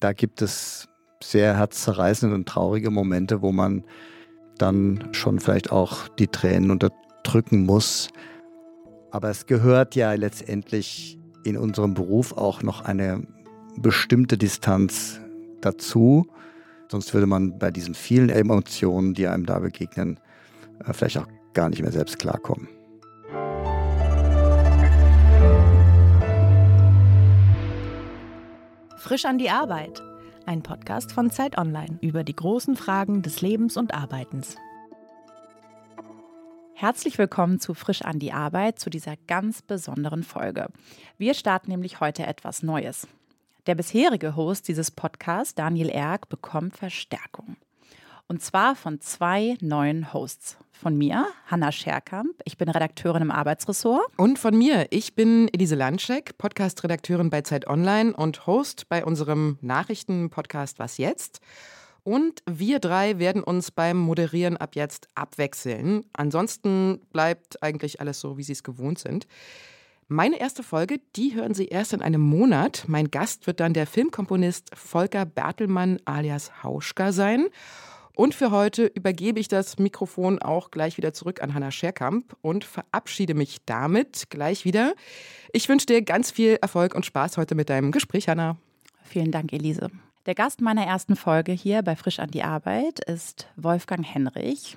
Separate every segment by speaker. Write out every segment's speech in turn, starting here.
Speaker 1: Da gibt es sehr herzzerreißende und traurige Momente, wo man dann schon vielleicht auch die Tränen unterdrücken muss. Aber es gehört ja letztendlich in unserem Beruf auch noch eine bestimmte Distanz dazu. Sonst würde man bei diesen vielen Emotionen, die einem da begegnen, äh, vielleicht auch gar nicht mehr selbst klarkommen.
Speaker 2: Frisch an die Arbeit. Ein Podcast von Zeit Online über die großen Fragen des Lebens und Arbeitens. Herzlich willkommen zu Frisch an die Arbeit, zu dieser ganz besonderen Folge. Wir starten nämlich heute etwas Neues. Der bisherige Host dieses Podcasts, Daniel Erck, bekommt Verstärkung. Und zwar von zwei neuen Hosts. Von mir, Hanna Scherkamp. Ich bin Redakteurin im Arbeitsressort.
Speaker 3: Und von mir, ich bin Elise Landscheck, Podcast-Redakteurin bei Zeit Online und Host bei unserem Nachrichten-Podcast Was jetzt? Und wir drei werden uns beim Moderieren ab jetzt abwechseln. Ansonsten bleibt eigentlich alles so, wie Sie es gewohnt sind. Meine erste Folge, die hören Sie erst in einem Monat. Mein Gast wird dann der Filmkomponist Volker Bertelmann alias Hauschka sein. Und für heute übergebe ich das Mikrofon auch gleich wieder zurück an Hanna Scherkamp und verabschiede mich damit gleich wieder. Ich wünsche dir ganz viel Erfolg und Spaß heute mit deinem Gespräch, Hanna.
Speaker 2: Vielen Dank, Elise. Der Gast meiner ersten Folge hier bei Frisch an die Arbeit ist Wolfgang Henrich.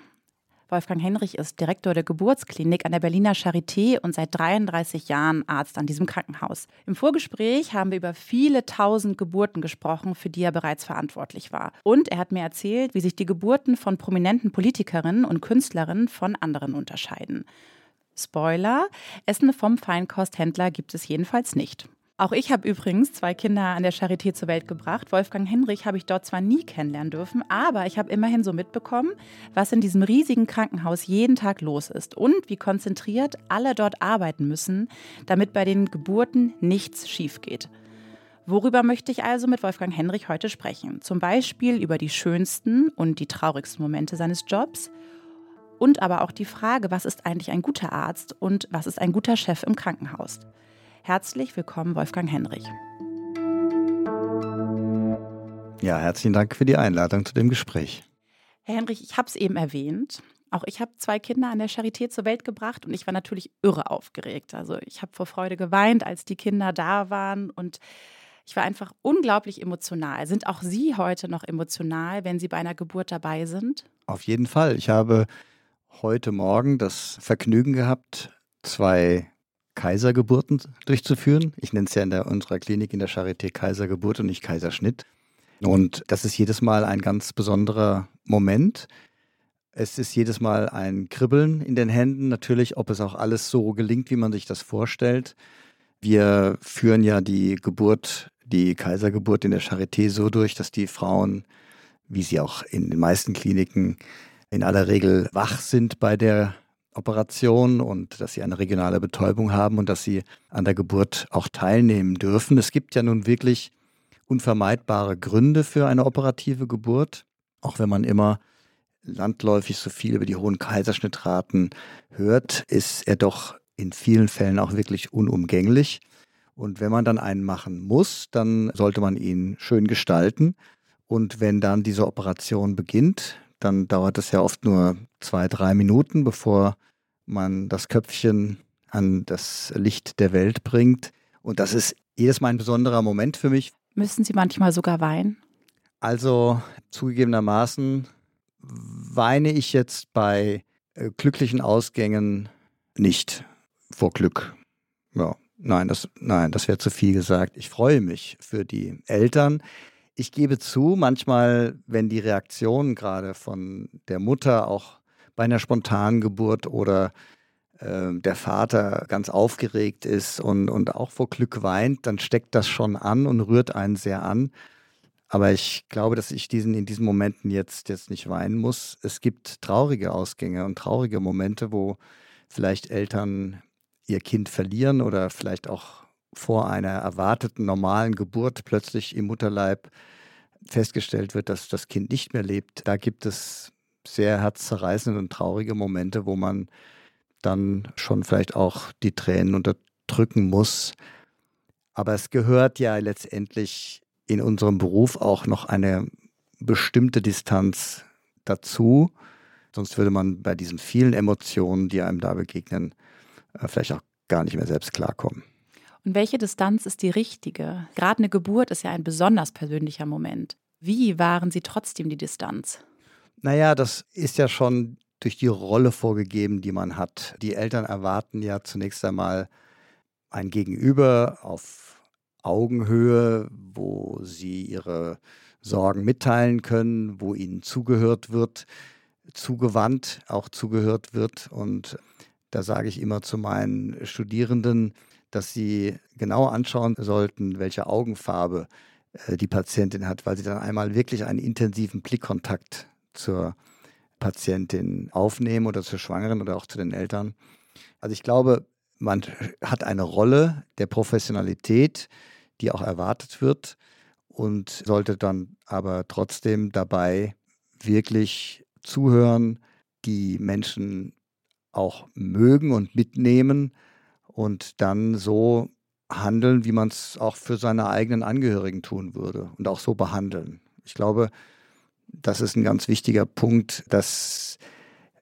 Speaker 2: Wolfgang Henrich ist Direktor der Geburtsklinik an der Berliner Charité und seit 33 Jahren Arzt an diesem Krankenhaus. Im Vorgespräch haben wir über viele tausend Geburten gesprochen, für die er bereits verantwortlich war. Und er hat mir erzählt, wie sich die Geburten von prominenten Politikerinnen und Künstlerinnen von anderen unterscheiden. Spoiler, Essen vom Feinkosthändler gibt es jedenfalls nicht. Auch ich habe übrigens zwei Kinder an der Charité zur Welt gebracht. Wolfgang Henrich habe ich dort zwar nie kennenlernen dürfen, aber ich habe immerhin so mitbekommen, was in diesem riesigen Krankenhaus jeden Tag los ist und wie konzentriert alle dort arbeiten müssen, damit bei den Geburten nichts schief geht. Worüber möchte ich also mit Wolfgang Henrich heute sprechen? Zum Beispiel über die schönsten und die traurigsten Momente seines Jobs und aber auch die Frage, was ist eigentlich ein guter Arzt und was ist ein guter Chef im Krankenhaus? Herzlich willkommen, Wolfgang Henrich.
Speaker 1: Ja, herzlichen Dank für die Einladung zu dem Gespräch.
Speaker 2: Herr Henrich, ich habe es eben erwähnt. Auch ich habe zwei Kinder an der Charité zur Welt gebracht und ich war natürlich irre aufgeregt. Also ich habe vor Freude geweint, als die Kinder da waren und ich war einfach unglaublich emotional. Sind auch Sie heute noch emotional, wenn Sie bei einer Geburt dabei sind?
Speaker 1: Auf jeden Fall. Ich habe heute Morgen das Vergnügen gehabt, zwei Kaisergeburten durchzuführen. Ich nenne es ja in der, unserer Klinik in der Charité Kaisergeburt und nicht Kaiserschnitt. Und das ist jedes Mal ein ganz besonderer Moment. Es ist jedes Mal ein Kribbeln in den Händen, natürlich, ob es auch alles so gelingt, wie man sich das vorstellt. Wir führen ja die Geburt, die Kaisergeburt in der Charité so durch, dass die Frauen, wie sie auch in den meisten Kliniken in aller Regel wach sind bei der Operation und dass sie eine regionale Betäubung haben und dass sie an der Geburt auch teilnehmen dürfen. Es gibt ja nun wirklich unvermeidbare Gründe für eine operative Geburt, auch wenn man immer landläufig so viel über die hohen Kaiserschnittraten hört, ist er doch in vielen Fällen auch wirklich unumgänglich. Und wenn man dann einen machen muss, dann sollte man ihn schön gestalten. Und wenn dann diese Operation beginnt, dann dauert es ja oft nur zwei, drei Minuten, bevor man das Köpfchen an das Licht der Welt bringt. Und das ist jedes Mal ein besonderer Moment für mich.
Speaker 2: Müssen Sie manchmal sogar weinen?
Speaker 1: Also zugegebenermaßen weine ich jetzt bei äh, glücklichen Ausgängen nicht vor Glück. Ja, nein, das, nein, das wäre zu viel gesagt. Ich freue mich für die Eltern, ich gebe zu, manchmal, wenn die Reaktion gerade von der Mutter auch bei einer spontanen Geburt oder äh, der Vater ganz aufgeregt ist und, und auch vor Glück weint, dann steckt das schon an und rührt einen sehr an. Aber ich glaube, dass ich diesen, in diesen Momenten jetzt, jetzt nicht weinen muss. Es gibt traurige Ausgänge und traurige Momente, wo vielleicht Eltern ihr Kind verlieren oder vielleicht auch vor einer erwarteten normalen Geburt plötzlich im Mutterleib festgestellt wird, dass das Kind nicht mehr lebt, da gibt es sehr herzzerreißende und traurige Momente, wo man dann schon vielleicht auch die Tränen unterdrücken muss. Aber es gehört ja letztendlich in unserem Beruf auch noch eine bestimmte Distanz dazu. Sonst würde man bei diesen vielen Emotionen, die einem da begegnen, äh, vielleicht auch gar nicht mehr selbst klarkommen.
Speaker 2: Und welche Distanz ist die richtige? Gerade eine Geburt ist ja ein besonders persönlicher Moment. Wie wahren Sie trotzdem die Distanz?
Speaker 1: Naja, das ist ja schon durch die Rolle vorgegeben, die man hat. Die Eltern erwarten ja zunächst einmal ein Gegenüber auf Augenhöhe, wo sie ihre Sorgen mitteilen können, wo ihnen zugehört wird, zugewandt auch zugehört wird. Und da sage ich immer zu meinen Studierenden, dass sie genau anschauen sollten, welche Augenfarbe äh, die Patientin hat, weil sie dann einmal wirklich einen intensiven Blickkontakt zur Patientin aufnehmen oder zur Schwangeren oder auch zu den Eltern. Also ich glaube, man hat eine Rolle der Professionalität, die auch erwartet wird und sollte dann aber trotzdem dabei wirklich zuhören, die Menschen auch mögen und mitnehmen und dann so handeln, wie man es auch für seine eigenen Angehörigen tun würde und auch so behandeln. Ich glaube, das ist ein ganz wichtiger Punkt, dass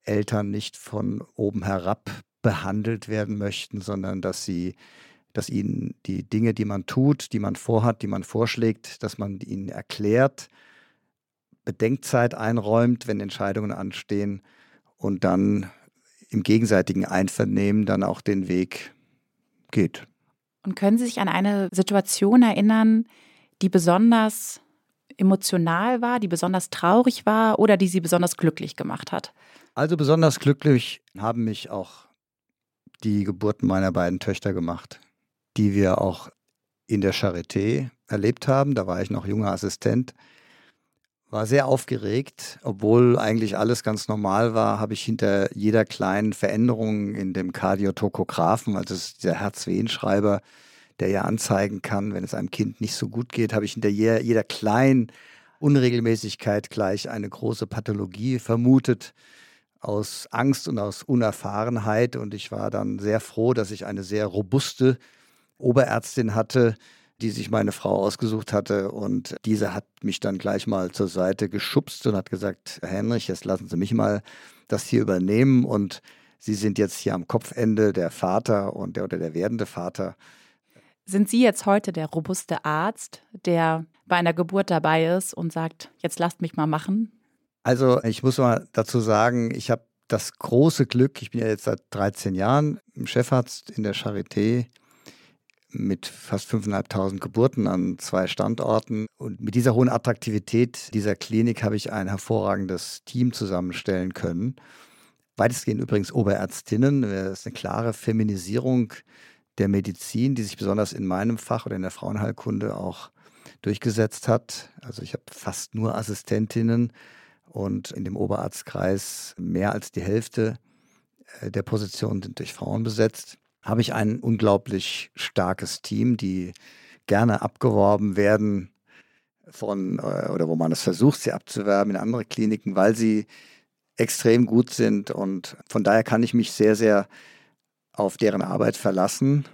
Speaker 1: Eltern nicht von oben herab behandelt werden möchten, sondern dass sie, dass ihnen die Dinge, die man tut, die man vorhat, die man vorschlägt, dass man ihnen erklärt, Bedenkzeit einräumt, wenn Entscheidungen anstehen und dann im gegenseitigen Einvernehmen dann auch den Weg geht.
Speaker 2: Und können Sie sich an eine Situation erinnern, die besonders emotional war, die besonders traurig war oder die Sie besonders glücklich gemacht hat?
Speaker 1: Also besonders glücklich haben mich auch die Geburten meiner beiden Töchter gemacht, die wir auch in der Charité erlebt haben. Da war ich noch junger Assistent. War sehr aufgeregt, obwohl eigentlich alles ganz normal war, habe ich hinter jeder kleinen Veränderung in dem Kardiotokographen, also dieser Herzwehenschreiber, der ja anzeigen kann, wenn es einem Kind nicht so gut geht, habe ich hinter jeder, jeder kleinen Unregelmäßigkeit gleich eine große Pathologie vermutet aus Angst und aus Unerfahrenheit. Und ich war dann sehr froh, dass ich eine sehr robuste Oberärztin hatte, die sich meine Frau ausgesucht hatte. Und diese hat mich dann gleich mal zur Seite geschubst und hat gesagt, Herr Henrich, jetzt lassen Sie mich mal das hier übernehmen. Und Sie sind jetzt hier am Kopfende der Vater und der oder der werdende Vater.
Speaker 2: Sind Sie jetzt heute der robuste Arzt, der bei einer Geburt dabei ist und sagt, jetzt lasst mich mal machen?
Speaker 1: Also ich muss mal dazu sagen, ich habe das große Glück, ich bin ja jetzt seit 13 Jahren Chefarzt in der Charité mit fast 5.500 Geburten an zwei Standorten. Und mit dieser hohen Attraktivität dieser Klinik habe ich ein hervorragendes Team zusammenstellen können. Weitestgehend übrigens Oberärztinnen. Das ist eine klare Feminisierung der Medizin, die sich besonders in meinem Fach oder in der Frauenheilkunde auch durchgesetzt hat. Also ich habe fast nur Assistentinnen und in dem Oberarztkreis mehr als die Hälfte äh, der Positionen sind durch Frauen besetzt habe ich ein unglaublich starkes Team, die gerne abgeworben werden von, äh, oder wo man es versucht, sie abzuwerben in andere Kliniken, weil sie extrem gut sind. Und von daher kann ich mich sehr, sehr auf deren Arbeit verlassen.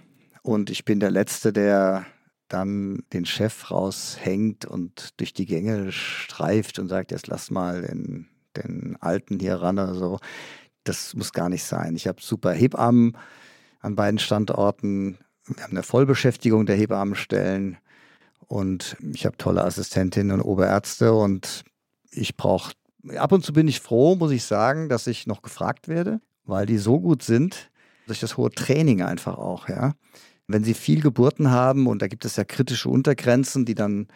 Speaker 1: Und ich bin der Letzte, der dann den Chef raushängt und durch die Gänge streift und sagt, jetzt lass mal den, den Alten hier ran oder so. Das muss gar nicht sein. Ich habe super Hebammen an beiden Standorten. Wir haben eine Vollbeschäftigung der Hebammenstellen und ich habe tolle Assistentinnen und Oberärzte und ich brauche, ab und zu bin ich froh, muss ich sagen, dass ich noch gefragt werde, weil die so gut sind, durch das hohe Training einfach auch, ja. Wenn sie viel Geburten haben und da gibt es ja kritische Untergrenzen, die dann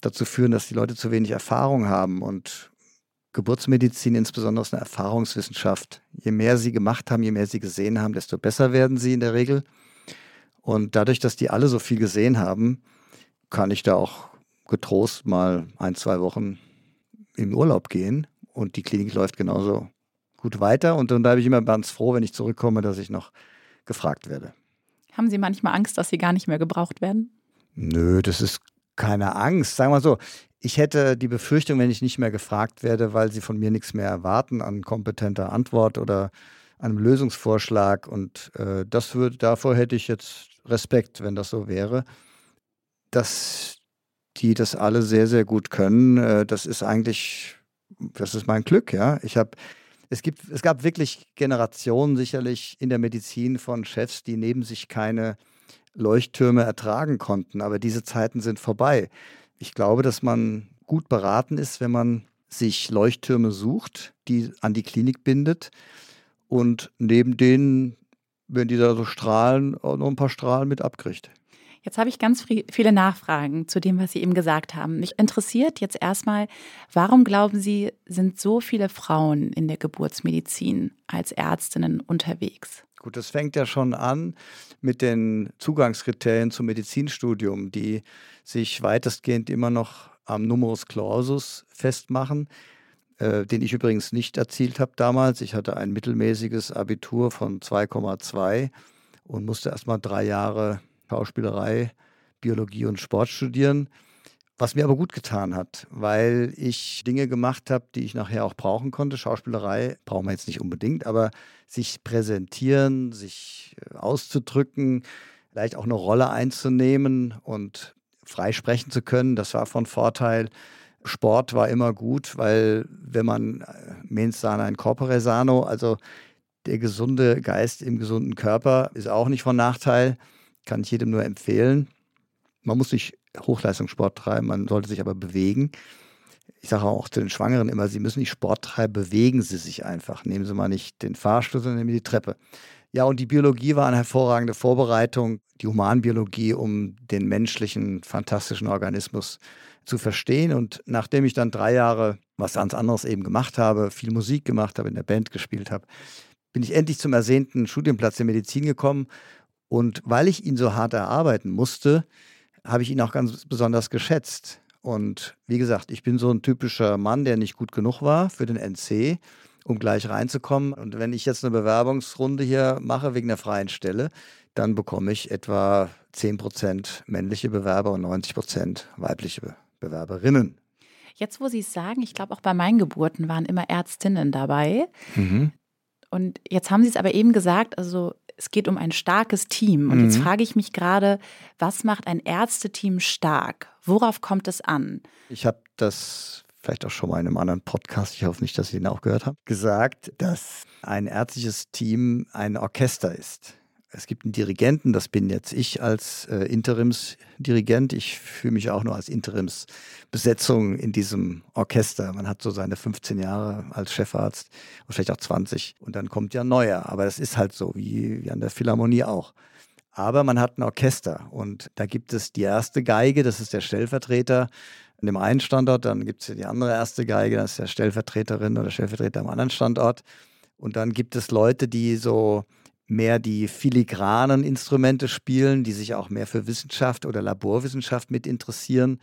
Speaker 1: dazu führen, dass die Leute zu wenig Erfahrung haben und Geburtsmedizin insbesondere ist eine Erfahrungswissenschaft. Je mehr sie gemacht haben, je mehr sie gesehen haben, desto besser werden sie in der Regel. Und dadurch, dass die alle so viel gesehen haben, kann ich da auch getrost mal ein, zwei Wochen im Urlaub gehen und die Klinik läuft genauso gut weiter. Und dann bleibe ich immer ganz froh, wenn ich zurückkomme, dass ich noch gefragt werde.
Speaker 2: Haben Sie manchmal Angst, dass Sie gar nicht mehr gebraucht werden?
Speaker 1: Nö, das ist keine Angst. Sagen wir mal so, ich hätte die Befürchtung, wenn ich nicht mehr gefragt werde, weil sie von mir nichts mehr erwarten an kompetenter Antwort oder einem Lösungsvorschlag. Und äh, das würde, davor hätte ich jetzt Respekt, wenn das so wäre. Dass die das alle sehr, sehr gut können. Äh, das ist eigentlich, das ist mein Glück, ja. Ich habe es, gibt, es gab wirklich Generationen sicherlich in der Medizin von Chefs, die neben sich keine Leuchttürme ertragen konnten. Aber diese Zeiten sind vorbei. Ich glaube, dass man gut beraten ist, wenn man sich Leuchttürme sucht, die an die Klinik bindet und neben denen, wenn die da so strahlen, auch noch ein paar Strahlen mit abkriegt.
Speaker 2: Jetzt habe ich ganz viele Nachfragen zu dem, was Sie eben gesagt haben. Mich interessiert jetzt erstmal, warum glauben Sie, sind so viele Frauen in der Geburtsmedizin als Ärztinnen unterwegs?
Speaker 1: Gut, das fängt ja schon an mit den Zugangskriterien zum Medizinstudium, die sich weitestgehend immer noch am Numerus Clausus festmachen, äh, den ich übrigens nicht erzielt habe damals. Ich hatte ein mittelmäßiges Abitur von 2,2 und musste erst mal drei Jahre Schauspielerei, Biologie und Sport studieren. Was mir aber gut getan hat, weil ich Dinge gemacht habe, die ich nachher auch brauchen konnte. Schauspielerei brauchen wir jetzt nicht unbedingt, aber sich präsentieren, sich äh, auszudrücken, vielleicht auch eine Rolle einzunehmen und frei sprechen zu können, das war von Vorteil. Sport war immer gut, weil wenn man äh, mens sana in corpore sano, also der gesunde Geist im gesunden Körper, ist auch nicht von Nachteil. Kann ich jedem nur empfehlen. Man muss nicht Hochleistungssport treiben, man sollte sich aber bewegen. Ich sage auch zu den Schwangeren immer, sie müssen nicht Sport treiben, bewegen sie sich einfach. Nehmen Sie mal nicht den Fahrstuhl, sondern nehmen Sie die Treppe. Ja, und die Biologie war eine hervorragende Vorbereitung, die Humanbiologie, um den menschlichen, fantastischen Organismus zu verstehen. Und nachdem ich dann drei Jahre was ganz anderes eben gemacht habe, viel Musik gemacht habe, in der Band gespielt habe, bin ich endlich zum ersehnten Studienplatz der Medizin gekommen und weil ich ihn so hart erarbeiten musste, habe ich ihn auch ganz besonders geschätzt. Und wie gesagt, ich bin so ein typischer Mann, der nicht gut genug war für den NC, um gleich reinzukommen. Und wenn ich jetzt eine Bewerbungsrunde hier mache wegen der freien Stelle, dann bekomme ich etwa 10% männliche Bewerber und 90% weibliche Bewerberinnen.
Speaker 2: Jetzt, wo Sie es sagen, ich glaube, auch bei meinen Geburten waren immer Ärztinnen dabei. Mhm. Und jetzt haben Sie es aber eben gesagt, also es geht um ein starkes Team. Und mhm. jetzt frage ich mich gerade, was macht ein Ärzteteam stark? Worauf kommt es an?
Speaker 1: Ich habe das vielleicht auch schon mal in einem anderen Podcast, ich hoffe nicht, dass Sie ihn auch gehört haben, gesagt, dass ein ärztliches Team ein Orchester ist. Es gibt einen Dirigenten, das bin jetzt ich als äh, Interimsdirigent. Ich fühle mich auch nur als Interimsbesetzung in diesem Orchester. Man hat so seine 15 Jahre als Chefarzt und vielleicht auch 20 und dann kommt ja neuer. Aber das ist halt so, wie, wie an der Philharmonie auch. Aber man hat ein Orchester und da gibt es die erste Geige, das ist der Stellvertreter an dem einen Standort, dann gibt es die andere erste Geige, das ist der Stellvertreterin oder Stellvertreter am anderen Standort. Und dann gibt es Leute, die so mehr die filigranen Instrumente spielen, die sich auch mehr für Wissenschaft oder Laborwissenschaft mit interessieren.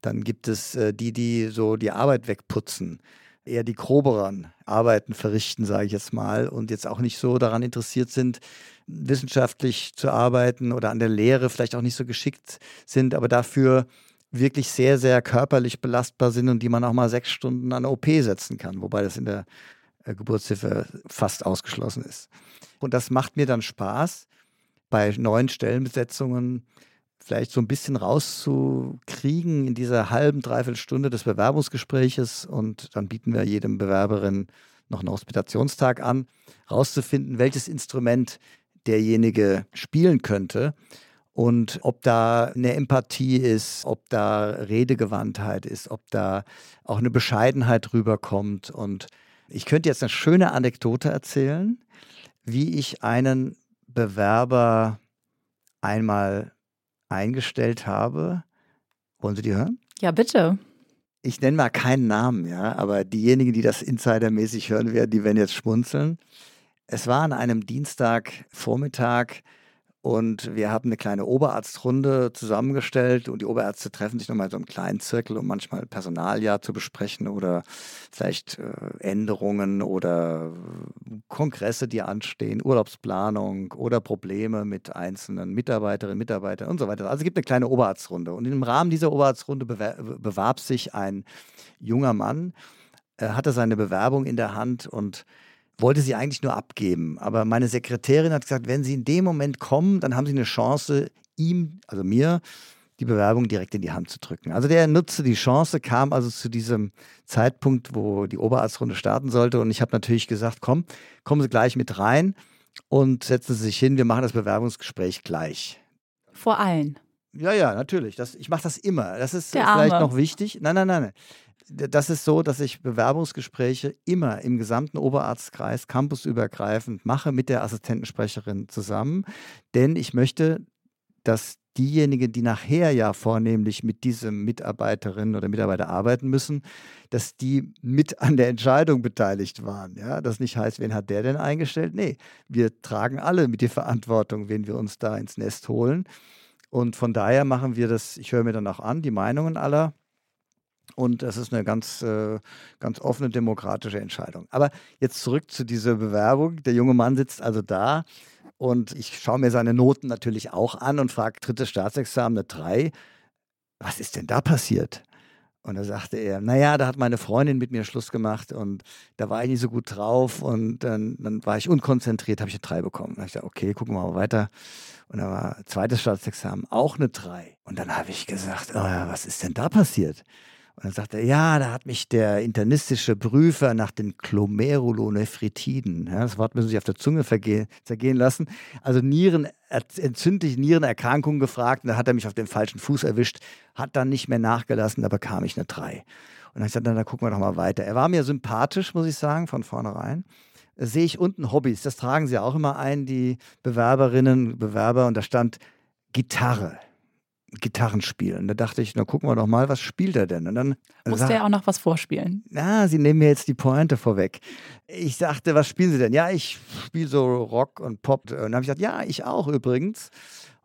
Speaker 1: Dann gibt es äh, die, die so die Arbeit wegputzen, eher die groberen Arbeiten verrichten, sage ich jetzt mal, und jetzt auch nicht so daran interessiert sind, wissenschaftlich zu arbeiten oder an der Lehre vielleicht auch nicht so geschickt sind, aber dafür wirklich sehr, sehr körperlich belastbar sind und die man auch mal sechs Stunden an OP setzen kann, wobei das in der äh, Geburtshilfe fast ausgeschlossen ist. Und das macht mir dann Spaß, bei neuen Stellenbesetzungen vielleicht so ein bisschen rauszukriegen in dieser halben, dreiviertel Stunde des Bewerbungsgespräches. Und dann bieten wir jedem Bewerberin noch einen Hospitationstag an, rauszufinden, welches Instrument derjenige spielen könnte und ob da eine Empathie ist, ob da Redegewandtheit ist, ob da auch eine Bescheidenheit rüberkommt. Und ich könnte jetzt eine schöne Anekdote erzählen, wie ich einen Bewerber einmal eingestellt habe. Wollen Sie die hören?
Speaker 2: Ja, bitte.
Speaker 1: Ich nenne mal keinen Namen, ja, aber diejenigen, die das insidermäßig hören werden, die werden jetzt schmunzeln. Es war an einem Dienstagvormittag und wir haben eine kleine Oberarztrunde zusammengestellt und die Oberärzte treffen sich nochmal in so einem kleinen Zirkel, um manchmal Personaljahr zu besprechen oder vielleicht äh, Änderungen oder Kongresse, die anstehen, Urlaubsplanung oder Probleme mit einzelnen Mitarbeiterinnen, Mitarbeitern und so weiter. Also es gibt eine kleine Oberarztrunde. Und im Rahmen dieser Oberarztrunde bewarb sich ein junger Mann, hatte seine Bewerbung in der Hand und wollte sie eigentlich nur abgeben. Aber meine Sekretärin hat gesagt, wenn Sie in dem Moment kommen, dann haben Sie eine Chance, ihm, also mir, die Bewerbung direkt in die Hand zu drücken. Also der nutzte die Chance, kam also zu diesem Zeitpunkt, wo die Oberarztrunde starten sollte. Und ich habe natürlich gesagt, komm, kommen Sie gleich mit rein und setzen Sie sich hin, wir machen das Bewerbungsgespräch gleich.
Speaker 2: Vor allen.
Speaker 1: Ja, ja, natürlich. Das, ich mache das immer. Das ist
Speaker 2: Der
Speaker 1: vielleicht
Speaker 2: Arme.
Speaker 1: noch wichtig. Nein, nein, nein, nein. Das ist so, dass ich Bewerbungsgespräche immer im gesamten Oberarztkreis campusübergreifend mache mit der Assistentensprecherin zusammen. Denn ich möchte, dass diejenigen, die nachher ja vornehmlich mit diesem Mitarbeiterin oder Mitarbeiter arbeiten müssen, dass die mit an der Entscheidung beteiligt waren. Ja, das nicht heißt, wen hat der denn eingestellt? Nee, wir tragen alle mit die Verantwortung, wen wir uns da ins Nest holen. Und von daher machen wir das, ich höre mir dann auch an, die Meinungen aller. Und das ist eine ganz, äh, ganz offene demokratische Entscheidung. Aber jetzt zurück zu dieser Bewerbung. Der junge Mann sitzt also da und ich schaue mir seine Noten natürlich auch an und frage, drittes Staatsexamen, eine 3. Was ist denn da passiert? Und da sagte er, naja, da hat meine Freundin mit mir Schluss gemacht und da war ich nicht so gut drauf und dann, dann war ich unkonzentriert, habe ich eine 3 bekommen. Da habe ich gesagt, okay, gucken wir mal weiter. Und da war zweites Staatsexamen auch eine 3. Und dann habe ich gesagt, oh ja, was ist denn da passiert? Und dann sagte er, ja, da hat mich der internistische Prüfer nach den Glomerulonephritiden, ja, das Wort müssen Sie auf der Zunge zergehen lassen, also Nieren, entzündliche Nierenerkrankungen gefragt und da hat er mich auf den falschen Fuß erwischt, hat dann nicht mehr nachgelassen, da bekam ich eine 3. Und dann gesagt, dann, dann gucken wir doch mal weiter. Er war mir sympathisch, muss ich sagen, von vornherein. Da sehe ich unten Hobbys, das tragen sie auch immer ein, die Bewerberinnen, Bewerber, und da stand Gitarre. Gitarrenspielen. Da dachte ich, na gucken wir doch mal, was spielt er denn? Und dann
Speaker 2: Musste er auch noch was vorspielen?
Speaker 1: Na, Sie nehmen mir jetzt die Pointe vorweg. Ich sagte, was spielen Sie denn? Ja, ich spiele so Rock und Pop. Und dann habe ich gesagt, ja, ich auch übrigens.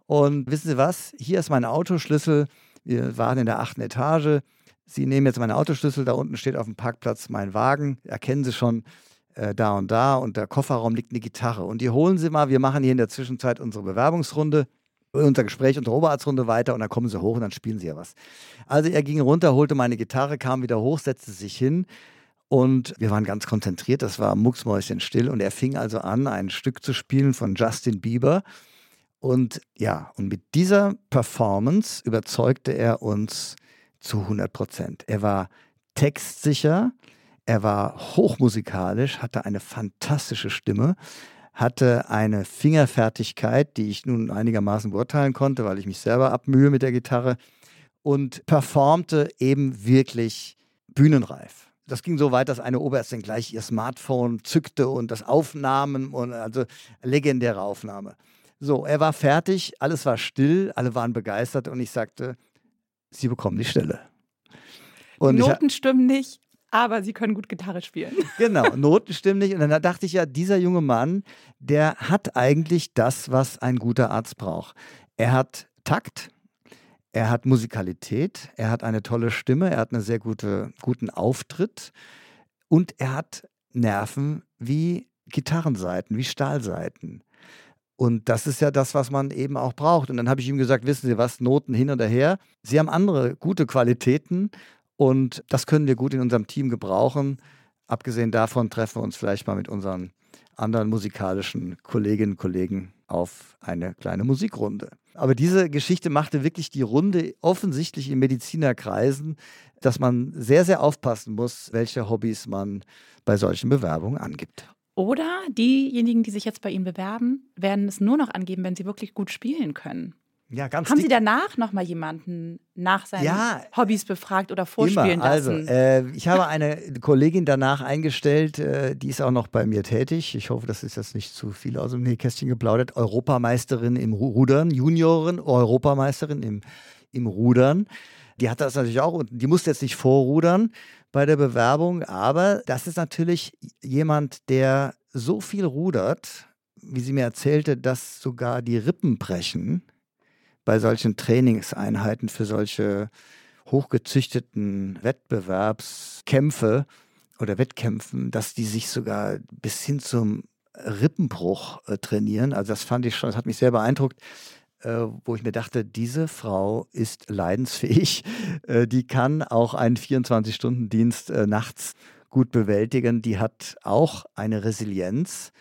Speaker 1: Und wissen Sie was? Hier ist mein Autoschlüssel. Wir waren in der achten Etage. Sie nehmen jetzt meine Autoschlüssel. Da unten steht auf dem Parkplatz mein Wagen. Erkennen Sie schon äh, da und da. Und der Kofferraum liegt eine Gitarre. Und die holen Sie mal. Wir machen hier in der Zwischenzeit unsere Bewerbungsrunde unser Gespräch, unsere Oberarztrunde weiter und dann kommen sie hoch und dann spielen sie ja was. Also er ging runter, holte meine Gitarre, kam wieder hoch, setzte sich hin und wir waren ganz konzentriert, das war mucksmäuschenstill und er fing also an, ein Stück zu spielen von Justin Bieber und ja, und mit dieser Performance überzeugte er uns zu 100 Prozent. Er war textsicher, er war hochmusikalisch, hatte eine fantastische Stimme hatte eine Fingerfertigkeit, die ich nun einigermaßen beurteilen konnte, weil ich mich selber abmühe mit der Gitarre und performte eben wirklich bühnenreif. Das ging so weit, dass eine Oberärztin gleich ihr Smartphone zückte und das Aufnahmen und also legendäre Aufnahme. So, er war fertig, alles war still, alle waren begeistert und ich sagte, Sie bekommen die Stelle.
Speaker 2: Und die Noten stimmen nicht, aber sie können gut Gitarre spielen.
Speaker 1: Genau, Noten. Und dann dachte ich ja, dieser junge Mann, der hat eigentlich das, was ein guter Arzt braucht. Er hat Takt, er hat Musikalität, er hat eine tolle Stimme, er hat einen sehr gute, guten Auftritt und er hat Nerven wie Gitarrenseiten, wie Stahlseiten. Und das ist ja das, was man eben auch braucht. Und dann habe ich ihm gesagt, wissen Sie was, Noten hin oder her. Sie haben andere gute Qualitäten und das können wir gut in unserem Team gebrauchen. Abgesehen davon treffen wir uns vielleicht mal mit unseren anderen musikalischen Kolleginnen und Kollegen auf eine kleine Musikrunde. Aber diese Geschichte machte wirklich die Runde offensichtlich in Medizinerkreisen, dass man sehr, sehr aufpassen muss, welche Hobbys man bei solchen Bewerbungen angibt.
Speaker 2: Oder diejenigen, die sich jetzt bei Ihnen bewerben, werden es nur noch angeben, wenn sie wirklich gut spielen können.
Speaker 1: Ja, ganz
Speaker 2: Haben. Sie danach nochmal jemanden nach seinen
Speaker 1: Ja,
Speaker 2: Hobbys befragt oder vorspielen
Speaker 1: Immer. Also,
Speaker 2: lassen?
Speaker 1: äh, ich habe eine Kollegin danach eingestellt, äh, die ist auch noch bei mir tätig. Ich hoffe, das ist jetzt nicht zu viel aus dem Nähkästchen geplaudert. Europameisterin im Ru- Rudern, Juniorin, Europameisterin im, im Rudern. Die hat das natürlich auch und die musste jetzt nicht vorrudern bei der Bewerbung, aber das ist natürlich jemand, der so viel rudert, wie sie mir erzählte, dass sogar die Rippen brechen bei solchen Trainingseinheiten für solche hochgezüchteten Wettbewerbskämpfe oder Wettkämpfen, dass die sich sogar bis hin zum Rippenbruch äh, trainieren. Also das fand ich schon, das hat mich sehr beeindruckt, äh, wo ich mir dachte, diese Frau ist leidensfähig. Äh, die kann auch einen 24-Stunden-Dienst äh, nachts gut bewältigen. Die hat auch eine Resilienz,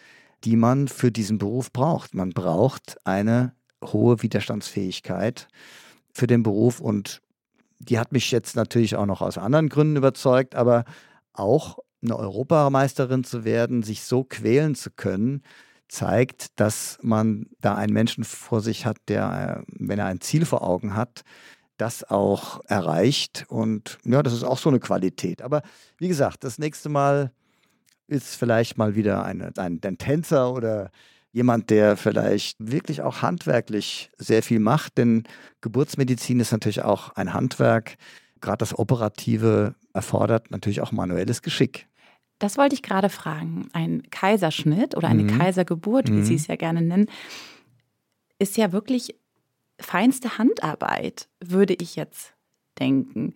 Speaker 1: die man für diesen Beruf braucht. Man braucht eine hohe Widerstandsfähigkeit. für den Beruf und die hat mich jetzt natürlich auch noch aus anderen Gründen überzeugt, aber auch eine Europameisterin zu werden, sich so quälen zu können, zeigt, dass man da einen Menschen vor sich hat, der, wenn er ein Ziel vor Augen hat, das auch erreicht. Und ja, das ist auch so eine Qualität. Aber wie gesagt, das nächste Mal ist vielleicht mal wieder eine, ein, ein Tänzer oder jemand, der vielleicht wirklich auch handwerklich sehr viel macht. Denn Geburtsmedizin ist natürlich auch ein Handwerk. Gerade das Operative erfordert natürlich auch manuelles Geschick.
Speaker 2: Das wollte ich gerade fragen. Ein Kaiserschnitt oder eine mhm. Kaisergeburt, wie mhm. Sie es ja gerne nennen, ist ja wirklich feinste Handarbeit, würde ich jetzt denken.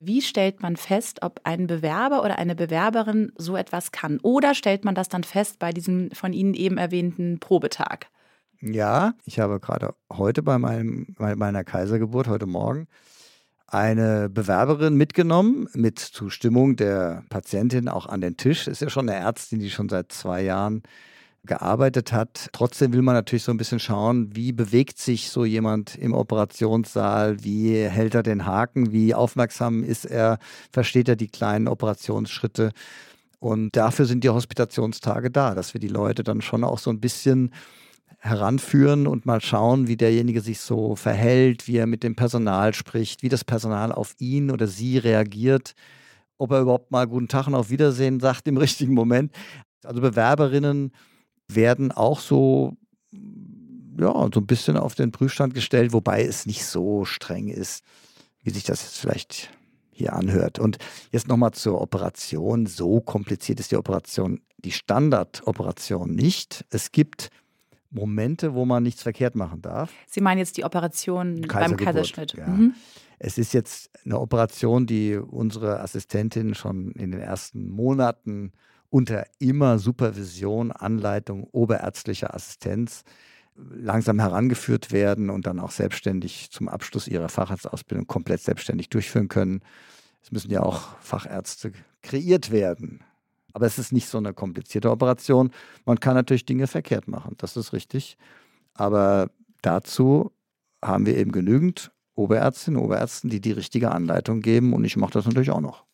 Speaker 2: Wie stellt man fest, ob ein Bewerber oder eine Bewerberin so etwas kann? Oder stellt man das dann fest bei diesem von Ihnen eben erwähnten Probetag?
Speaker 1: Ja, ich habe gerade heute bei, meinem, meiner Kaisergeburt, heute Morgen, eine Bewerberin mitgenommen, mit Zustimmung der Patientin auch an den Tisch. Ist ja schon eine Ärztin, die schon seit zwei Jahren gearbeitet hat. Trotzdem will man natürlich so ein bisschen schauen, wie bewegt sich so jemand im Operationssaal, wie hält er den Haken, wie aufmerksam ist er, versteht er die kleinen Operationsschritte. Und dafür sind die Hospitationstage da, dass wir die Leute dann schon auch so ein bisschen heranführen und mal schauen, wie derjenige sich so verhält, wie er mit dem Personal spricht, wie das Personal auf ihn oder sie reagiert, ob er überhaupt mal guten Tag und auf Wiedersehen sagt im richtigen Moment. Also Bewerberinnen werden auch so, ja, so ein bisschen auf den Prüfstand gestellt, wobei es nicht so streng ist, wie sich das jetzt vielleicht hier anhört. Und jetzt nochmal zur Operation. So kompliziert ist die Operation, die Standardoperation nicht. Es gibt Momente, wo man nichts verkehrt machen darf.
Speaker 2: Sie meinen jetzt die Operation beim Kaiserschnitt.
Speaker 1: Ja. Mhm. Es ist jetzt eine Operation, die unsere Assistentin schon in den ersten Monaten unter immer Supervision, Anleitung, oberärztlicher Assistenz langsam herangeführt werden und dann auch selbstständig zum Abschluss ihrer Facharztausbildung komplett selbstständig durchführen können. Es müssen ja auch Fachärzte kreiert werden. Aber es ist nicht so eine komplizierte Operation. Man kann natürlich Dinge verkehrt machen, das ist richtig. Aber dazu haben wir eben genügend Oberärztinnen und Oberärzten, die die richtige Anleitung geben. Und ich mache das natürlich auch noch.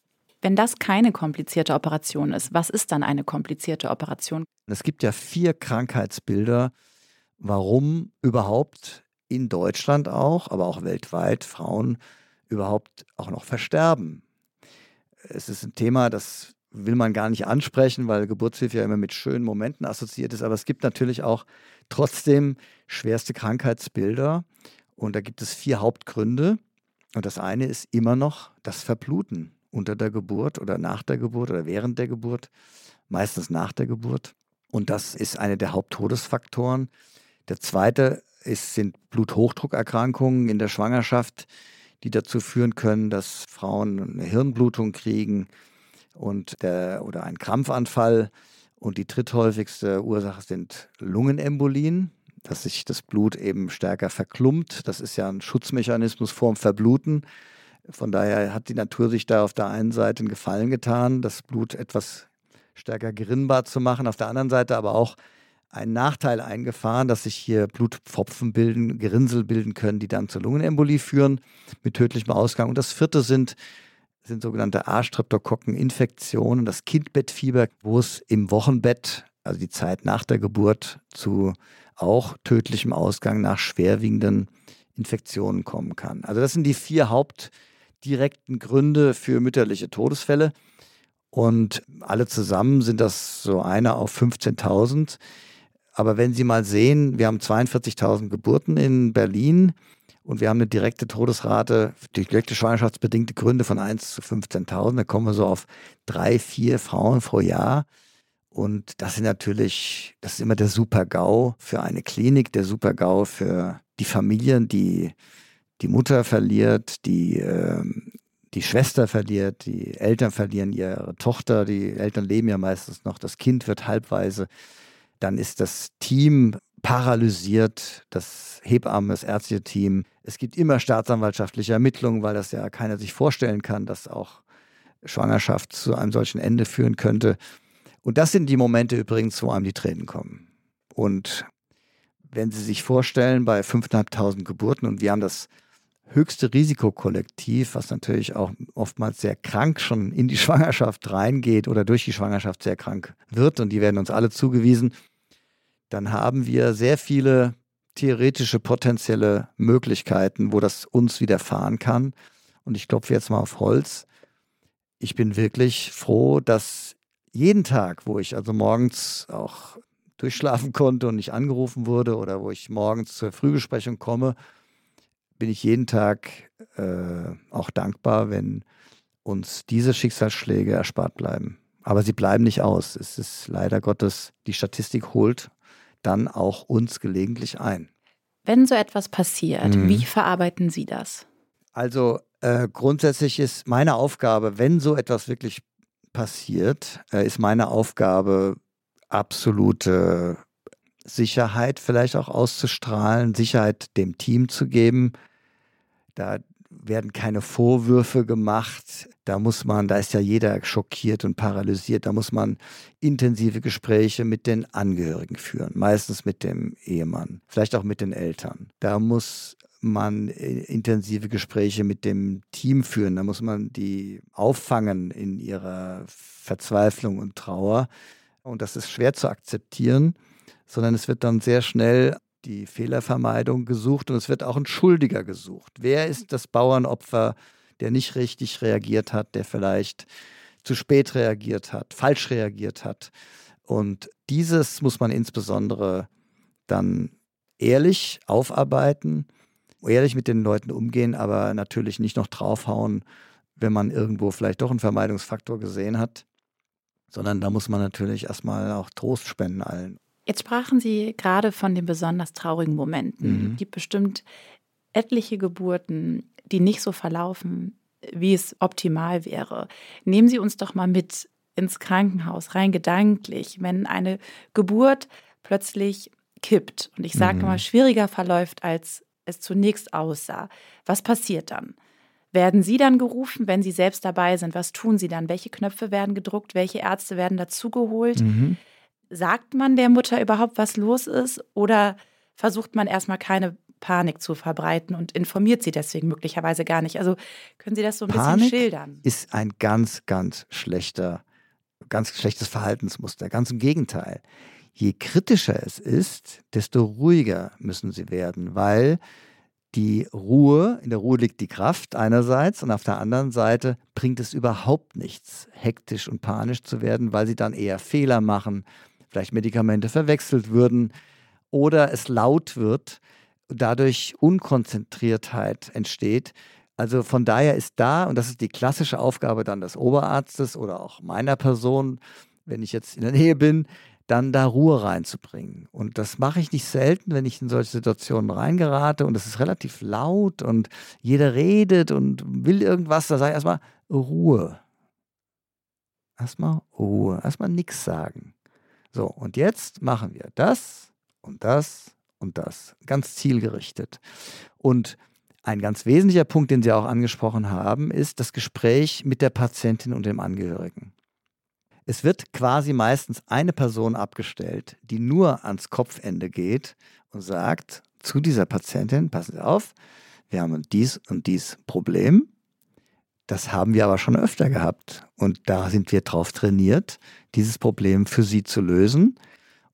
Speaker 2: Wenn das keine komplizierte Operation ist, was ist dann eine komplizierte Operation?
Speaker 1: Es gibt ja vier Krankheitsbilder, warum überhaupt in Deutschland auch, aber auch weltweit Frauen überhaupt auch noch versterben. Es ist ein Thema, das will man gar nicht ansprechen, weil Geburtshilfe ja immer mit schönen Momenten assoziiert ist. Aber es gibt natürlich auch trotzdem schwerste Krankheitsbilder. Und da gibt es vier Hauptgründe. Und das eine ist immer noch das Verbluten unter der Geburt oder nach der Geburt oder während der Geburt, meistens nach der Geburt. Und das ist einer der Haupttodesfaktoren. Der zweite ist, sind Bluthochdruckerkrankungen in der Schwangerschaft, die dazu führen können, dass Frauen eine Hirnblutung kriegen und der, oder einen Krampfanfall. Und die dritthäufigste Ursache sind Lungenembolien, dass sich das Blut eben stärker verklumpt. Das ist ja ein Schutzmechanismus vorm Verbluten. Von daher hat die Natur sich da auf der einen Seite einen Gefallen getan, das Blut etwas stärker gerinnbar zu machen, auf der anderen Seite aber auch einen Nachteil eingefahren, dass sich hier Blutpfropfen bilden, Gerinnsel bilden können, die dann zur Lungenembolie führen mit tödlichem Ausgang. Und das vierte sind, sind sogenannte A-Streptokokkeninfektionen, das Kindbettfieber, wo es im Wochenbett, also die Zeit nach der Geburt, zu auch tödlichem Ausgang nach schwerwiegenden Infektionen kommen kann. Also das sind die vier Haupt direkten Gründe für mütterliche Todesfälle. Und alle zusammen sind das so einer auf 15.000. Aber wenn Sie mal sehen, wir haben 42.000 Geburten in Berlin und wir haben eine direkte Todesrate, direkte schwangerschaftsbedingte Gründe von 1 zu 15.000. Da kommen wir so auf drei, vier Frauen pro Jahr. Und das sind natürlich, das ist immer der Super-GAU für eine Klinik, der Super-GAU für die Familien, die die Mutter verliert, die, äh, die Schwester verliert, die Eltern verlieren ihre Tochter, die Eltern leben ja meistens noch, das Kind wird halbweise, dann ist das Team paralysiert, das Hebammen, das ärztliche Team. Es gibt immer staatsanwaltschaftliche Ermittlungen, weil das ja keiner sich vorstellen kann, dass auch Schwangerschaft zu einem solchen Ende führen könnte. Und das sind die Momente übrigens, wo einem die Tränen kommen. Und wenn Sie sich vorstellen, bei 5.500 Geburten, und wir haben das höchste Risikokollektiv, was natürlich auch oftmals sehr krank schon in die Schwangerschaft reingeht oder durch die Schwangerschaft sehr krank wird und die werden uns alle zugewiesen, dann haben wir sehr viele theoretische potenzielle Möglichkeiten, wo das uns widerfahren kann. Und ich klopfe jetzt mal auf Holz. Ich bin wirklich froh, dass jeden Tag, wo ich also morgens auch durchschlafen konnte und nicht angerufen wurde oder wo ich morgens zur Frühbesprechung komme, bin ich jeden Tag äh, auch dankbar, wenn uns diese Schicksalsschläge erspart bleiben. Aber sie bleiben nicht aus. Es ist leider Gottes, die Statistik holt dann auch uns gelegentlich ein.
Speaker 2: Wenn so etwas passiert, mhm. wie verarbeiten Sie das?
Speaker 1: Also äh, grundsätzlich ist meine Aufgabe, wenn so etwas wirklich passiert, äh, ist meine Aufgabe, absolute Sicherheit vielleicht auch auszustrahlen, Sicherheit dem Team zu geben. Da werden keine Vorwürfe gemacht. Da muss man, da ist ja jeder schockiert und paralysiert. Da muss man intensive Gespräche mit den Angehörigen führen, meistens mit dem Ehemann, vielleicht auch mit den Eltern. Da muss man äh, intensive Gespräche mit dem Team führen. Da muss man die auffangen in ihrer Verzweiflung und Trauer. Und das ist schwer zu akzeptieren, sondern es wird dann sehr schnell die Fehlervermeidung gesucht und es wird auch ein Schuldiger gesucht. Wer ist das Bauernopfer, der nicht richtig reagiert hat, der vielleicht zu spät reagiert hat, falsch reagiert hat? Und dieses muss man insbesondere dann ehrlich aufarbeiten, ehrlich mit den Leuten umgehen, aber natürlich nicht noch draufhauen, wenn man irgendwo vielleicht doch einen Vermeidungsfaktor gesehen hat, sondern da muss man natürlich erstmal auch Trost spenden allen.
Speaker 2: Jetzt sprachen Sie gerade von den besonders traurigen Momenten. Mhm. Es gibt bestimmt etliche Geburten, die nicht so verlaufen, wie es optimal wäre. Nehmen Sie uns doch mal mit ins Krankenhaus, rein gedanklich, wenn eine Geburt plötzlich kippt und ich sage mhm. mal schwieriger verläuft, als es zunächst aussah. Was passiert dann? Werden Sie dann gerufen, wenn Sie selbst dabei sind? Was tun Sie dann? Welche Knöpfe werden gedruckt? Welche Ärzte werden dazugeholt? Mhm. Sagt man der Mutter überhaupt, was los ist? Oder versucht man erstmal keine Panik zu verbreiten und informiert sie deswegen möglicherweise gar nicht? Also können Sie das so ein Panik bisschen schildern?
Speaker 1: Ist ein ganz, ganz schlechter, ganz schlechtes Verhaltensmuster. Ganz im Gegenteil. Je kritischer es ist, desto ruhiger müssen sie werden, weil die Ruhe, in der Ruhe liegt die Kraft einerseits und auf der anderen Seite bringt es überhaupt nichts, hektisch und panisch zu werden, weil sie dann eher Fehler machen, vielleicht Medikamente verwechselt würden oder es laut wird, dadurch Unkonzentriertheit entsteht. Also von daher ist da, und das ist die klassische Aufgabe dann des Oberarztes oder auch meiner Person, wenn ich jetzt in der Nähe bin, dann da Ruhe reinzubringen. Und das mache ich nicht selten, wenn ich in solche Situationen reingerate und es ist relativ laut und jeder redet und will irgendwas, da sage ich erstmal Ruhe. Erstmal Ruhe, erstmal nichts sagen. So, und jetzt machen wir das und das und das. Ganz zielgerichtet. Und ein ganz wesentlicher Punkt, den Sie auch angesprochen haben, ist das Gespräch mit der Patientin und dem Angehörigen. Es wird quasi meistens eine Person abgestellt, die nur ans Kopfende geht und sagt zu dieser Patientin, passen Sie auf, wir haben dies und dies Problem. Das haben wir aber schon öfter gehabt und da sind wir drauf trainiert dieses Problem für sie zu lösen.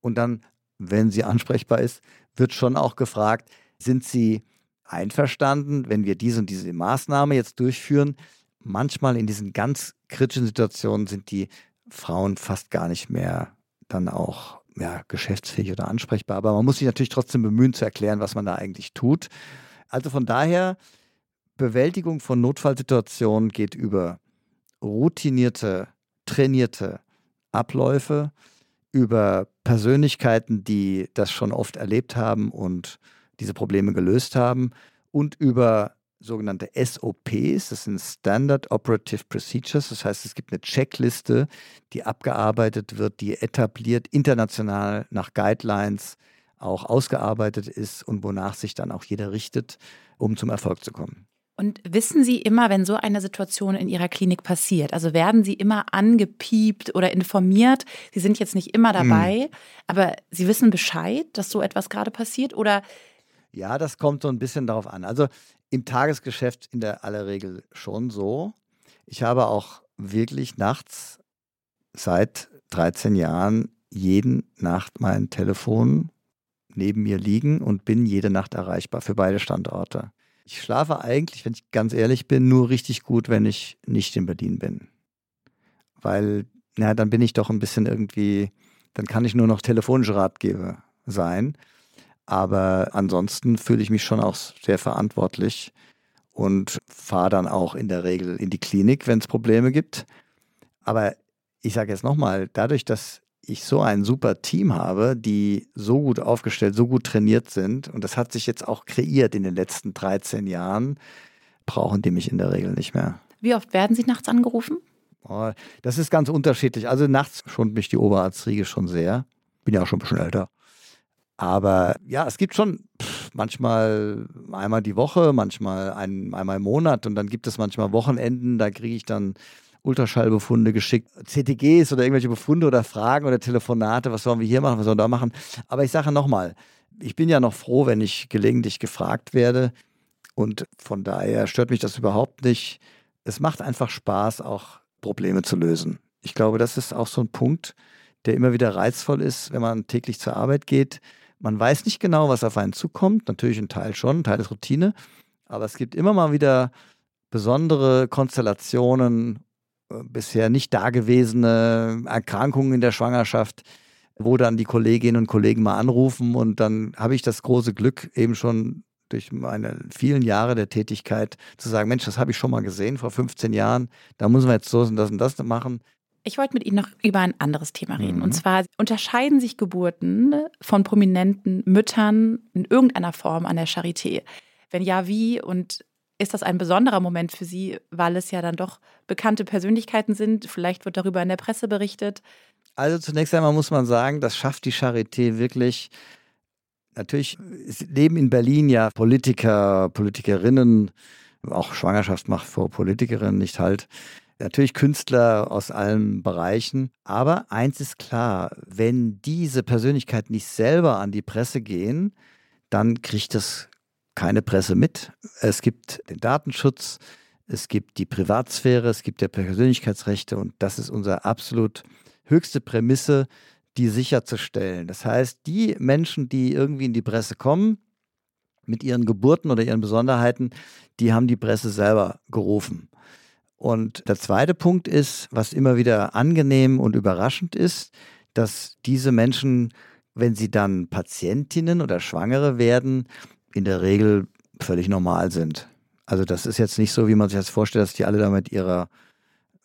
Speaker 1: Und dann, wenn sie ansprechbar ist, wird schon auch gefragt, sind sie einverstanden, wenn wir diese und diese Maßnahme jetzt durchführen? Manchmal in diesen ganz kritischen Situationen sind die Frauen fast gar nicht mehr dann auch ja, geschäftsfähig oder ansprechbar. Aber man muss sich natürlich trotzdem bemühen zu erklären, was man da eigentlich tut. Also von daher, Bewältigung von Notfallsituationen geht über routinierte, trainierte Abläufe, über Persönlichkeiten, die das schon oft erlebt haben und diese Probleme gelöst haben und über sogenannte SOPs, das sind Standard Operative Procedures, das heißt, es gibt eine Checkliste, die abgearbeitet wird, die etabliert international nach Guidelines auch ausgearbeitet ist und wonach sich dann auch jeder richtet, um zum Erfolg zu kommen.
Speaker 2: Und wissen Sie immer, wenn so eine Situation in Ihrer Klinik passiert? Also werden Sie immer angepiept oder informiert? Sie sind jetzt nicht immer dabei, mhm. aber Sie wissen Bescheid, dass so etwas gerade passiert? Oder
Speaker 1: Ja, das kommt so ein bisschen darauf an. Also im Tagesgeschäft in der aller Regel schon so. Ich habe auch wirklich nachts seit 13 Jahren jeden Nacht mein Telefon neben mir liegen und bin jede Nacht erreichbar für beide Standorte. Ich schlafe eigentlich, wenn ich ganz ehrlich bin, nur richtig gut, wenn ich nicht in Berlin bin. Weil, na, dann bin ich doch ein bisschen irgendwie, dann kann ich nur noch telefonische Ratgeber sein. Aber ansonsten fühle ich mich schon auch sehr verantwortlich und fahre dann auch in der Regel in die Klinik, wenn es Probleme gibt. Aber ich sage jetzt nochmal, dadurch, dass ich so ein super Team habe, die so gut aufgestellt, so gut trainiert sind, und das hat sich jetzt auch kreiert in den letzten 13 Jahren, brauchen die mich in der Regel nicht mehr.
Speaker 2: Wie oft werden Sie nachts angerufen?
Speaker 1: Oh, das ist ganz unterschiedlich. Also nachts schont mich die Oberarztriege schon sehr. Bin ja auch schon ein bisschen älter. Aber ja, es gibt schon pff, manchmal einmal die Woche, manchmal ein, einmal im Monat und dann gibt es manchmal Wochenenden, da kriege ich dann Ultraschallbefunde geschickt, CTGs oder irgendwelche Befunde oder Fragen oder Telefonate, was sollen wir hier machen, was sollen wir da machen. Aber ich sage nochmal, ich bin ja noch froh, wenn ich gelegentlich gefragt werde und von daher stört mich das überhaupt nicht. Es macht einfach Spaß, auch Probleme zu lösen. Ich glaube, das ist auch so ein Punkt, der immer wieder reizvoll ist, wenn man täglich zur Arbeit geht man weiß nicht genau, was auf einen zukommt. Natürlich ein Teil schon, ein Teil ist Routine. Aber es gibt immer mal wieder besondere Konstellationen, bisher nicht dagewesene Erkrankungen in der Schwangerschaft, wo dann die Kolleginnen und Kollegen mal anrufen und dann habe ich das große Glück, eben schon durch meine vielen Jahre der Tätigkeit zu sagen, Mensch, das habe ich schon mal gesehen vor 15 Jahren, da müssen wir jetzt so und das und das machen.
Speaker 2: Ich wollte mit Ihnen noch über ein anderes Thema reden. Mhm. Und zwar unterscheiden sich Geburten von prominenten Müttern in irgendeiner Form an der Charité? Wenn ja, wie? Und ist das ein besonderer Moment für Sie, weil es ja dann doch bekannte Persönlichkeiten sind? Vielleicht wird darüber in der Presse berichtet.
Speaker 1: Also zunächst einmal muss man sagen, das schafft die Charité wirklich. Natürlich leben in Berlin ja Politiker, Politikerinnen, auch Schwangerschaft macht vor Politikerinnen nicht halt natürlich Künstler aus allen Bereichen. Aber eins ist klar, wenn diese Persönlichkeiten nicht selber an die Presse gehen, dann kriegt das keine Presse mit. Es gibt den Datenschutz, es gibt die Privatsphäre, es gibt der Persönlichkeitsrechte und das ist unsere absolut höchste Prämisse, die sicherzustellen. Das heißt, die Menschen, die irgendwie in die Presse kommen, mit ihren Geburten oder ihren Besonderheiten, die haben die Presse selber gerufen. Und der zweite Punkt ist, was immer wieder angenehm und überraschend ist, dass diese Menschen, wenn sie dann Patientinnen oder Schwangere werden, in der Regel völlig normal sind. Also das ist jetzt nicht so, wie man sich das vorstellt, dass die alle da mit ihrer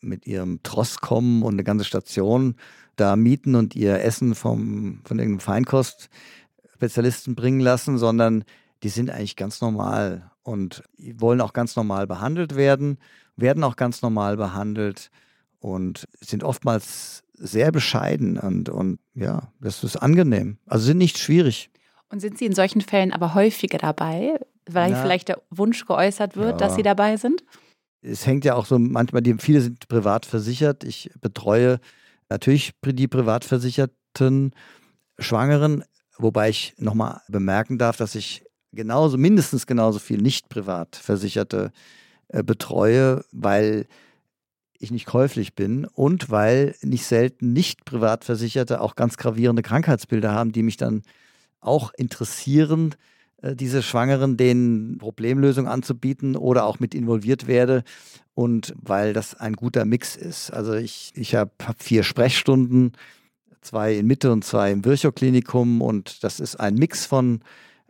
Speaker 1: mit ihrem Tross kommen und eine ganze Station da mieten und ihr Essen vom, von irgendeinem Feinkost-Spezialisten bringen lassen, sondern die sind eigentlich ganz normal und wollen auch ganz normal behandelt werden werden auch ganz normal behandelt und sind oftmals sehr bescheiden und, und ja, das ist angenehm. Also sind nicht schwierig.
Speaker 2: Und sind Sie in solchen Fällen aber häufiger dabei, weil Na, vielleicht der Wunsch geäußert wird, ja. dass Sie dabei sind?
Speaker 1: Es hängt ja auch so manchmal, die, viele sind privat versichert. Ich betreue natürlich die privat versicherten Schwangeren, wobei ich nochmal bemerken darf, dass ich genauso, mindestens genauso viel nicht privat versicherte äh, betreue, weil ich nicht käuflich bin und weil nicht selten nicht Privatversicherte auch ganz gravierende Krankheitsbilder haben, die mich dann auch interessieren, äh, diese Schwangeren denen Problemlösung anzubieten oder auch mit involviert werde und weil das ein guter Mix ist. Also ich, ich habe hab vier Sprechstunden, zwei in Mitte und zwei im Virchow-Klinikum und das ist ein Mix von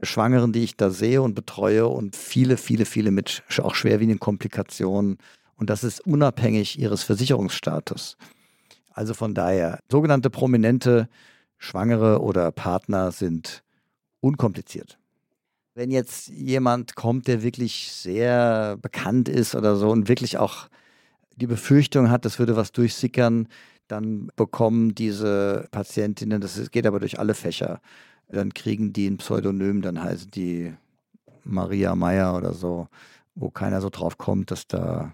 Speaker 1: Schwangeren, die ich da sehe und betreue und viele, viele, viele mit auch schwerwiegenden Komplikationen. Und das ist unabhängig ihres Versicherungsstatus. Also von daher, sogenannte prominente Schwangere oder Partner sind unkompliziert. Wenn jetzt jemand kommt, der wirklich sehr bekannt ist oder so und wirklich auch die Befürchtung hat, das würde was durchsickern, dann bekommen diese Patientinnen, das geht aber durch alle Fächer, dann kriegen die ein Pseudonym, dann heißen die Maria Meyer oder so, wo keiner so drauf kommt, dass da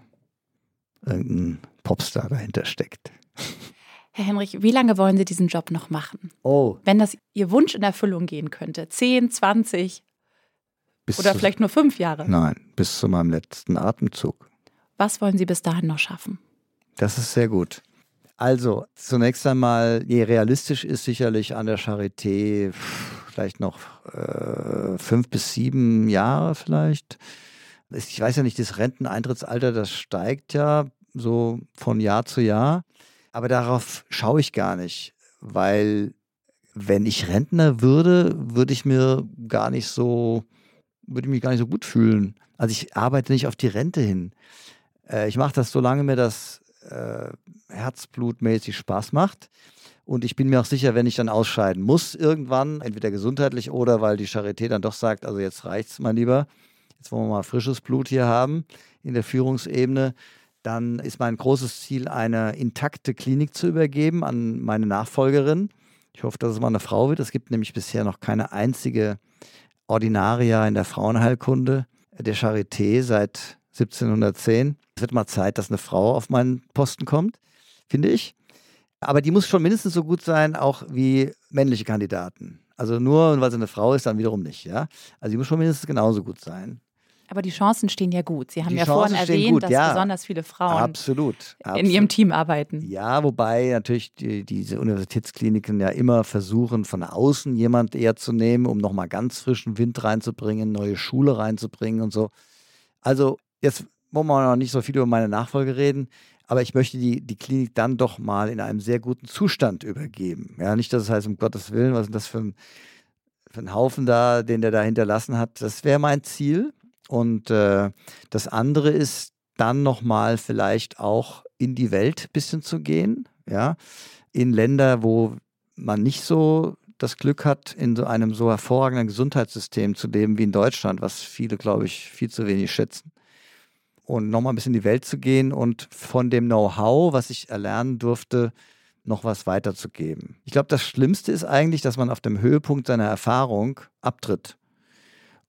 Speaker 1: irgendein Popstar dahinter steckt.
Speaker 2: Herr Henrich, wie lange wollen Sie diesen Job noch machen?
Speaker 1: Oh.
Speaker 2: Wenn das Ihr Wunsch in Erfüllung gehen könnte, 10, 20?
Speaker 1: Bis
Speaker 2: Oder
Speaker 1: zu-
Speaker 2: vielleicht nur fünf Jahre.
Speaker 1: Nein, bis zu meinem letzten Atemzug.
Speaker 2: Was wollen Sie bis dahin noch schaffen?
Speaker 1: Das ist sehr gut. Also, zunächst einmal, je realistisch ist sicherlich an der Charité vielleicht noch äh, fünf bis sieben Jahre vielleicht. Ich weiß ja nicht, das Renteneintrittsalter, das steigt ja so von Jahr zu Jahr. Aber darauf schaue ich gar nicht, weil wenn ich Rentner würde, würde ich mir gar nicht so, würde ich mich gar nicht so gut fühlen. Also ich arbeite nicht auf die Rente hin. Äh, ich mache das, solange mir das äh, herzblutmäßig Spaß macht. Und ich bin mir auch sicher, wenn ich dann ausscheiden muss irgendwann, entweder gesundheitlich oder weil die Charité dann doch sagt, also jetzt reicht's mal lieber, jetzt wollen wir mal frisches Blut hier haben in der Führungsebene, dann ist mein großes Ziel, eine intakte Klinik zu übergeben an meine Nachfolgerin. Ich hoffe, dass es mal eine Frau wird. Es gibt nämlich bisher noch keine einzige Ordinaria in der Frauenheilkunde der Charité seit 1710. Es wird mal Zeit, dass eine Frau auf meinen Posten kommt, finde ich. Aber die muss schon mindestens so gut sein, auch wie männliche Kandidaten. Also nur, weil sie eine Frau ist, dann wiederum nicht, ja. Also die muss schon mindestens genauso gut sein.
Speaker 2: Aber die Chancen stehen ja gut. Sie haben
Speaker 1: Die
Speaker 2: ja vorhin
Speaker 1: Chancen stehen
Speaker 2: erwähnt,
Speaker 1: gut,
Speaker 2: dass
Speaker 1: ja.
Speaker 2: besonders viele Frauen
Speaker 1: Absolut.
Speaker 2: in
Speaker 1: absolut.
Speaker 2: ihrem Team arbeiten.
Speaker 1: Ja, wobei natürlich die, diese Universitätskliniken ja immer versuchen, von außen jemand eher zu nehmen, um nochmal ganz frischen Wind reinzubringen, neue Schule reinzubringen und so. Also jetzt wollen wir noch nicht so viel über meine Nachfolge reden, aber ich möchte die, die Klinik dann doch mal in einem sehr guten Zustand übergeben. Ja, nicht, dass es heißt, um Gottes Willen, was ist das für ein, für ein Haufen da, den der da hinterlassen hat. Das wäre mein Ziel. Und äh, das andere ist dann nochmal vielleicht auch in die Welt ein bisschen zu gehen, ja, in Länder, wo man nicht so das Glück hat, in so einem so hervorragenden Gesundheitssystem zu leben wie in Deutschland, was viele, glaube ich, viel zu wenig schätzen. Und nochmal ein bisschen in die Welt zu gehen und von dem Know-how, was ich erlernen durfte, noch was weiterzugeben. Ich glaube, das Schlimmste ist eigentlich, dass man auf dem Höhepunkt seiner Erfahrung abtritt.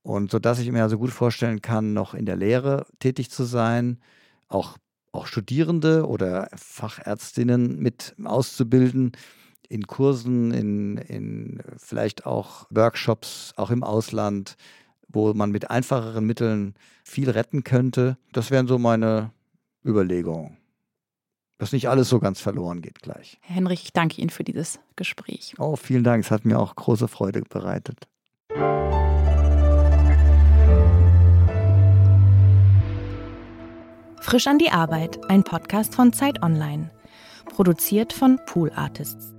Speaker 1: Und so dass ich mir also gut vorstellen kann, noch in der Lehre tätig zu sein, auch, auch Studierende oder Fachärztinnen mit auszubilden, in Kursen, in, in vielleicht auch Workshops, auch im Ausland, wo man mit einfacheren Mitteln viel retten könnte. Das wären so meine Überlegungen. Dass nicht alles so ganz verloren geht gleich.
Speaker 2: Herr Henrich, ich danke Ihnen für dieses Gespräch.
Speaker 1: Oh, vielen Dank. Es hat mir auch große Freude bereitet.
Speaker 4: Frisch an die Arbeit, ein Podcast von Zeit Online. Produziert von Pool Artists.